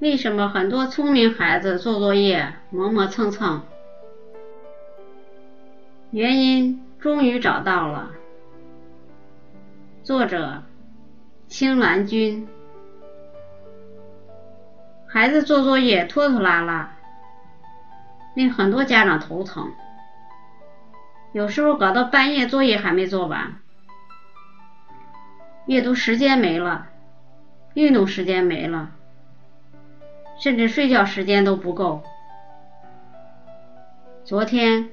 为什么很多聪明孩子做作业磨磨蹭蹭？原因终于找到了。作者：青兰君。孩子做作业拖拖拉拉，令很多家长头疼。有时候搞到半夜，作业还没做完，阅读时间没了，运动时间没了。甚至睡觉时间都不够。昨天，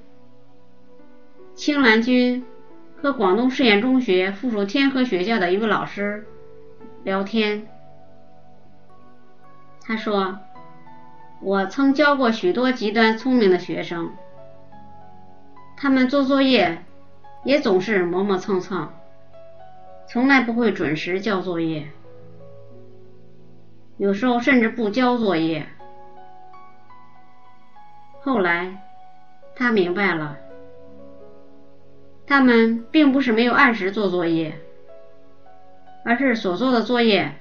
青兰君和广东实验中学附属天河学校的一位老师聊天，他说：“我曾教过许多极端聪明的学生，他们做作业也总是磨磨蹭蹭，从来不会准时交作业。”有时候甚至不交作业。后来他明白了，他们并不是没有按时做作业，而是所做的作业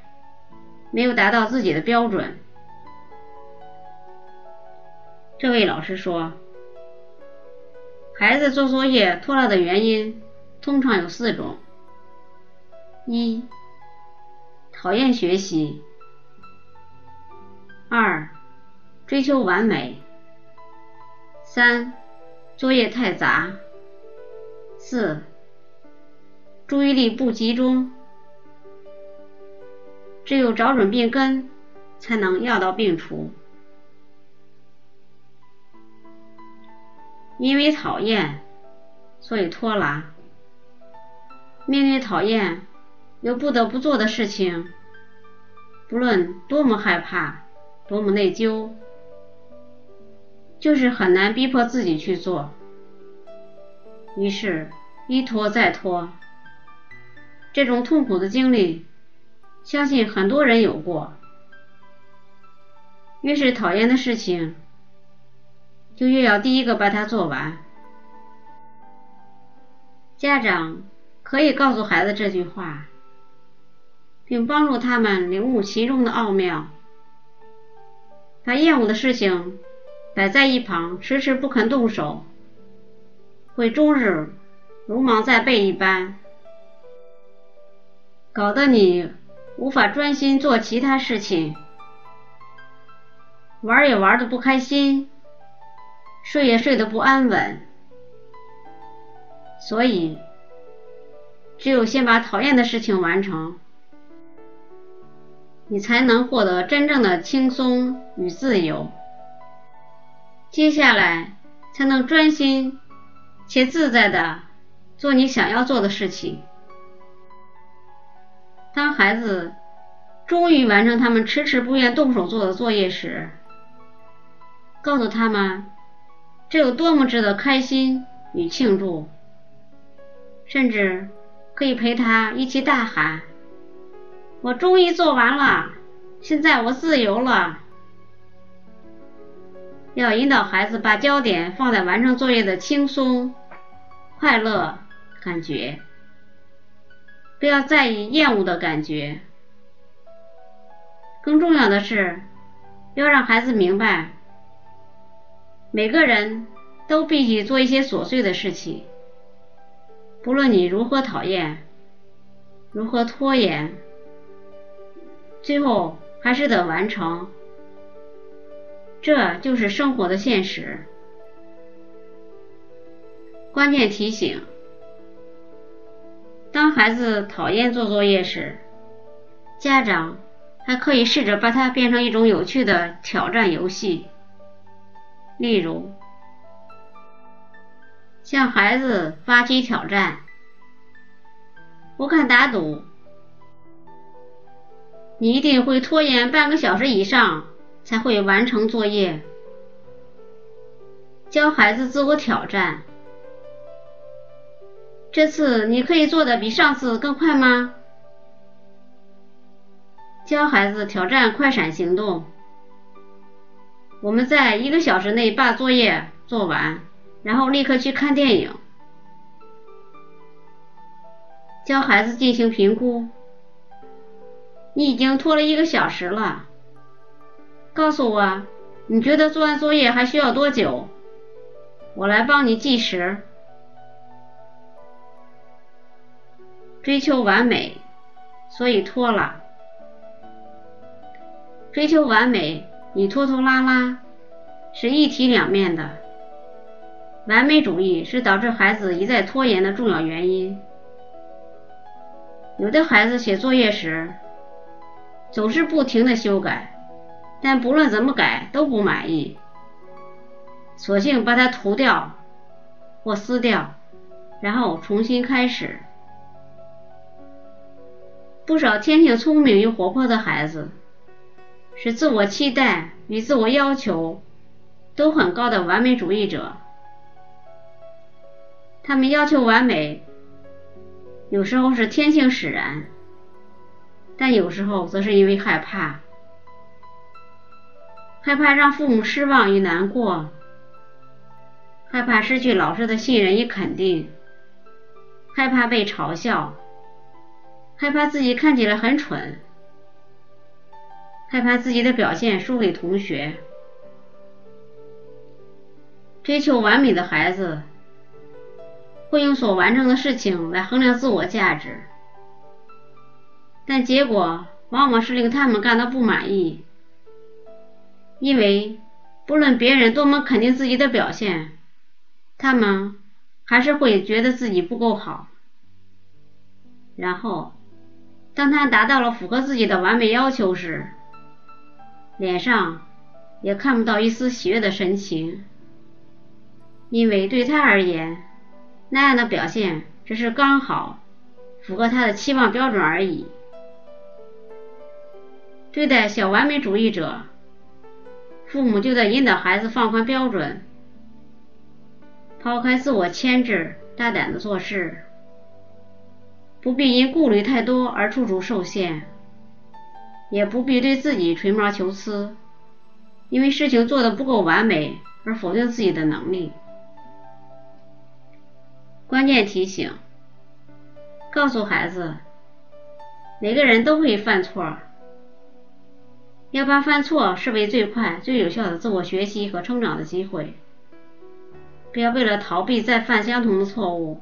没有达到自己的标准。这位老师说，孩子做作业拖拉的原因通常有四种：一、讨厌学习。二、追求完美；三、作业太杂；四、注意力不集中。只有找准病根，才能药到病除。因为讨厌，所以拖拉。面对讨厌又不得不做的事情，不论多么害怕。多么内疚，就是很难逼迫自己去做，于是，一拖再拖。这种痛苦的经历，相信很多人有过。越是讨厌的事情，就越要第一个把它做完。家长可以告诉孩子这句话，并帮助他们领悟其中的奥妙。把厌恶的事情摆在一旁，迟迟不肯动手，会终日如芒在背一般，搞得你无法专心做其他事情，玩也玩的不开心，睡也睡得不安稳。所以，只有先把讨厌的事情完成。你才能获得真正的轻松与自由，接下来才能专心且自在的做你想要做的事情。当孩子终于完成他们迟迟不愿动手做的作业时，告诉他们这有多么值得开心与庆祝，甚至可以陪他一起大喊。我终于做完了，现在我自由了。要引导孩子把焦点放在完成作业的轻松、快乐感觉，不要在意厌恶的感觉。更重要的是，要让孩子明白，每个人都必须做一些琐碎的事情，不论你如何讨厌，如何拖延。最后还是得完成，这就是生活的现实。关键提醒：当孩子讨厌做作业时，家长还可以试着把它变成一种有趣的挑战游戏，例如向孩子发起挑战。我看打赌。你一定会拖延半个小时以上才会完成作业。教孩子自我挑战，这次你可以做的比上次更快吗？教孩子挑战快闪行动，我们在一个小时内把作业做完，然后立刻去看电影。教孩子进行评估。你已经拖了一个小时了，告诉我，你觉得做完作业还需要多久？我来帮你计时。追求完美，所以拖了。追求完美，你拖拖拉拉，是一体两面的。完美主义是导致孩子一再拖延的重要原因。有的孩子写作业时，总是不停的修改，但不论怎么改都不满意，索性把它涂掉或撕掉，然后重新开始。不少天性聪明又活泼的孩子，是自我期待与自我要求都很高的完美主义者。他们要求完美，有时候是天性使然。但有时候则是因为害怕，害怕让父母失望与难过，害怕失去老师的信任与肯定，害怕被嘲笑，害怕自己看起来很蠢，害怕自己的表现输给同学。追求完美的孩子，会用所完成的事情来衡量自我价值。但结果往往是令他们感到不满意，因为不论别人多么肯定自己的表现，他们还是会觉得自己不够好。然后，当他达到了符合自己的完美要求时，脸上也看不到一丝喜悦的神情，因为对他而言，那样的表现只是刚好符合他的期望标准而已。对待小完美主义者，父母就在引导孩子放宽标准，抛开自我牵制，大胆的做事，不必因顾虑太多而处处受限，也不必对自己吹毛求疵，因为事情做得不够完美而否定自己的能力。关键提醒：告诉孩子，每个人都会犯错。要把犯错视为最快、最有效的自我学习和成长的机会，不要为了逃避再犯相同的错误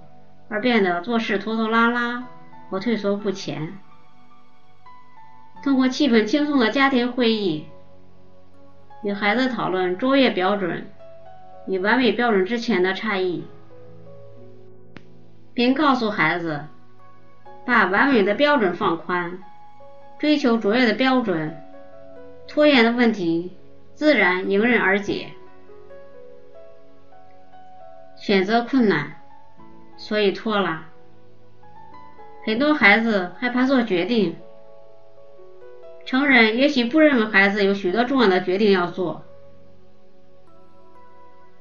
而变得做事拖拖拉拉或退缩不前。通过气氛轻松的家庭会议，与孩子讨论卓越标准与完美标准之前的差异，并告诉孩子，把完美的标准放宽，追求卓越的标准。拖延的问题自然迎刃而解。选择困难，所以拖了。很多孩子害怕做决定，成人也许不认为孩子有许多重要的决定要做，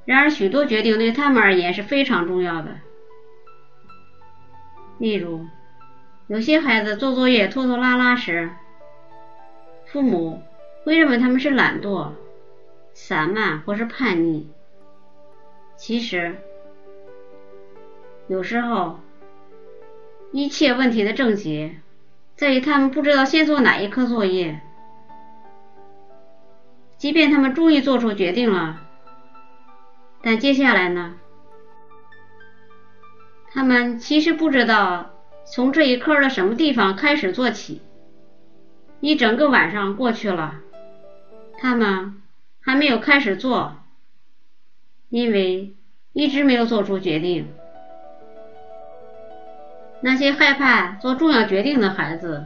然而许多决定对他们而言是非常重要的。例如，有些孩子做作业拖拖拉拉时，父母。会认为他们是懒惰、散漫或是叛逆。其实，有时候一切问题的症结在于他们不知道先做哪一科作业。即便他们终于做出决定了，但接下来呢？他们其实不知道从这一科的什么地方开始做起。一整个晚上过去了。他们还没有开始做，因为一直没有做出决定。那些害怕做重要决定的孩子，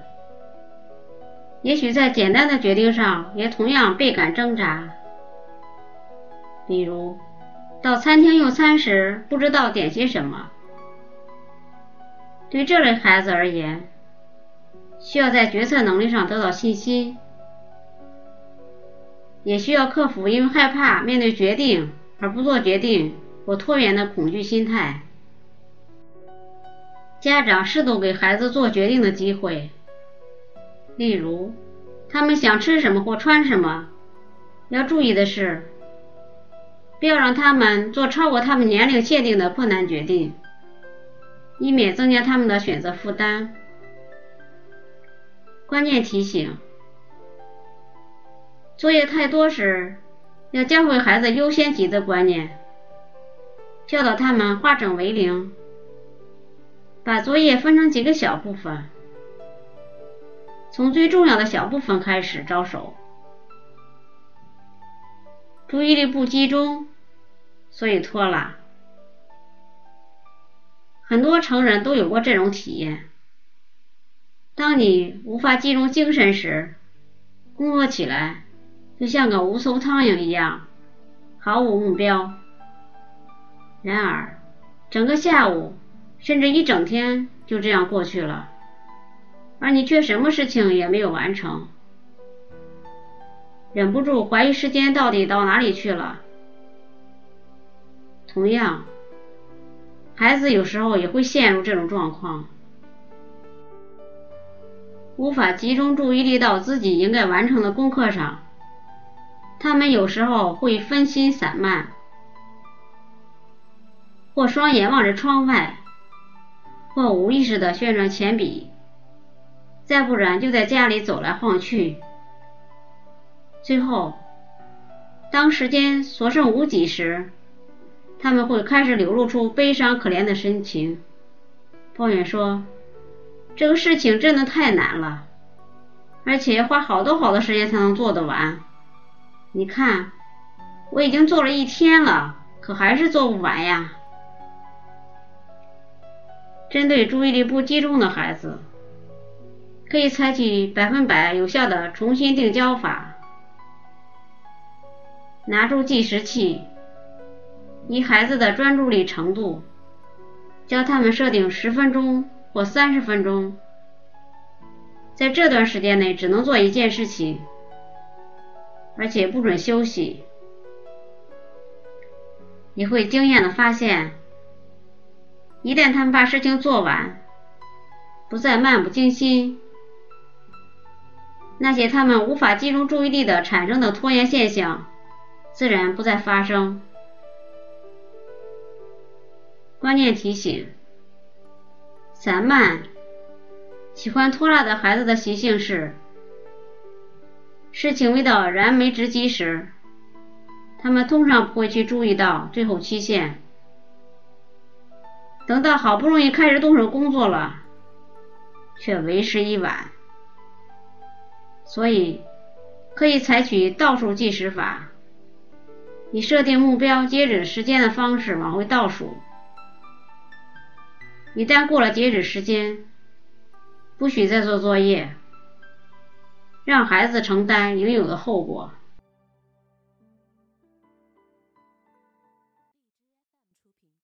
也许在简单的决定上也同样倍感挣扎。比如，到餐厅用餐时不知道点些什么。对这类孩子而言，需要在决策能力上得到信心。也需要克服因为害怕面对决定而不做决定或拖延的恐惧心态。家长适度给孩子做决定的机会，例如他们想吃什么或穿什么。要注意的是，不要让他们做超过他们年龄限定的困难决定，以免增加他们的选择负担。关键提醒。作业太多时，要教会孩子优先级的观念，教导他们化整为零，把作业分成几个小部分，从最重要的小部分开始着手。注意力不集中，所以拖拉。很多成人都有过这种体验。当你无法集中精神时，工作起来就像个无头苍蝇一样，毫无目标。然而，整个下午甚至一整天就这样过去了，而你却什么事情也没有完成。忍不住怀疑时间到底到哪里去了。同样，孩子有时候也会陷入这种状况，无法集中注意力到自己应该完成的功课上。他们有时候会分心散漫，或双眼望着窗外，或无意识的旋转铅笔，再不然就在家里走来晃去。最后，当时间所剩无几时，他们会开始流露出悲伤可怜的神情，抱怨说：“这个事情真的太难了，而且花好多好多时间才能做得完。你看，我已经做了一天了，可还是做不完呀。”针对注意力不集中的孩子，可以采取百分百有效的重新定焦法。拿出计时器，以孩子的专注力程度，教他们设定十分钟或三十分钟，在这段时间内只能做一件事情，而且不准休息。你会惊艳的发现，一旦他们把事情做完，不再漫不经心，那些他们无法集中注意力的产生的拖延现象。自然不再发生。关键提醒：散漫、喜欢拖拉的孩子的习性是，事情未到燃眉之急时，他们通常不会去注意到最后期限。等到好不容易开始动手工作了，却为时已晚。所以，可以采取倒数计时法。以设定目标截止时间的方式往回倒数，一旦过了截止时间，不许再做作业，让孩子承担应有的后果。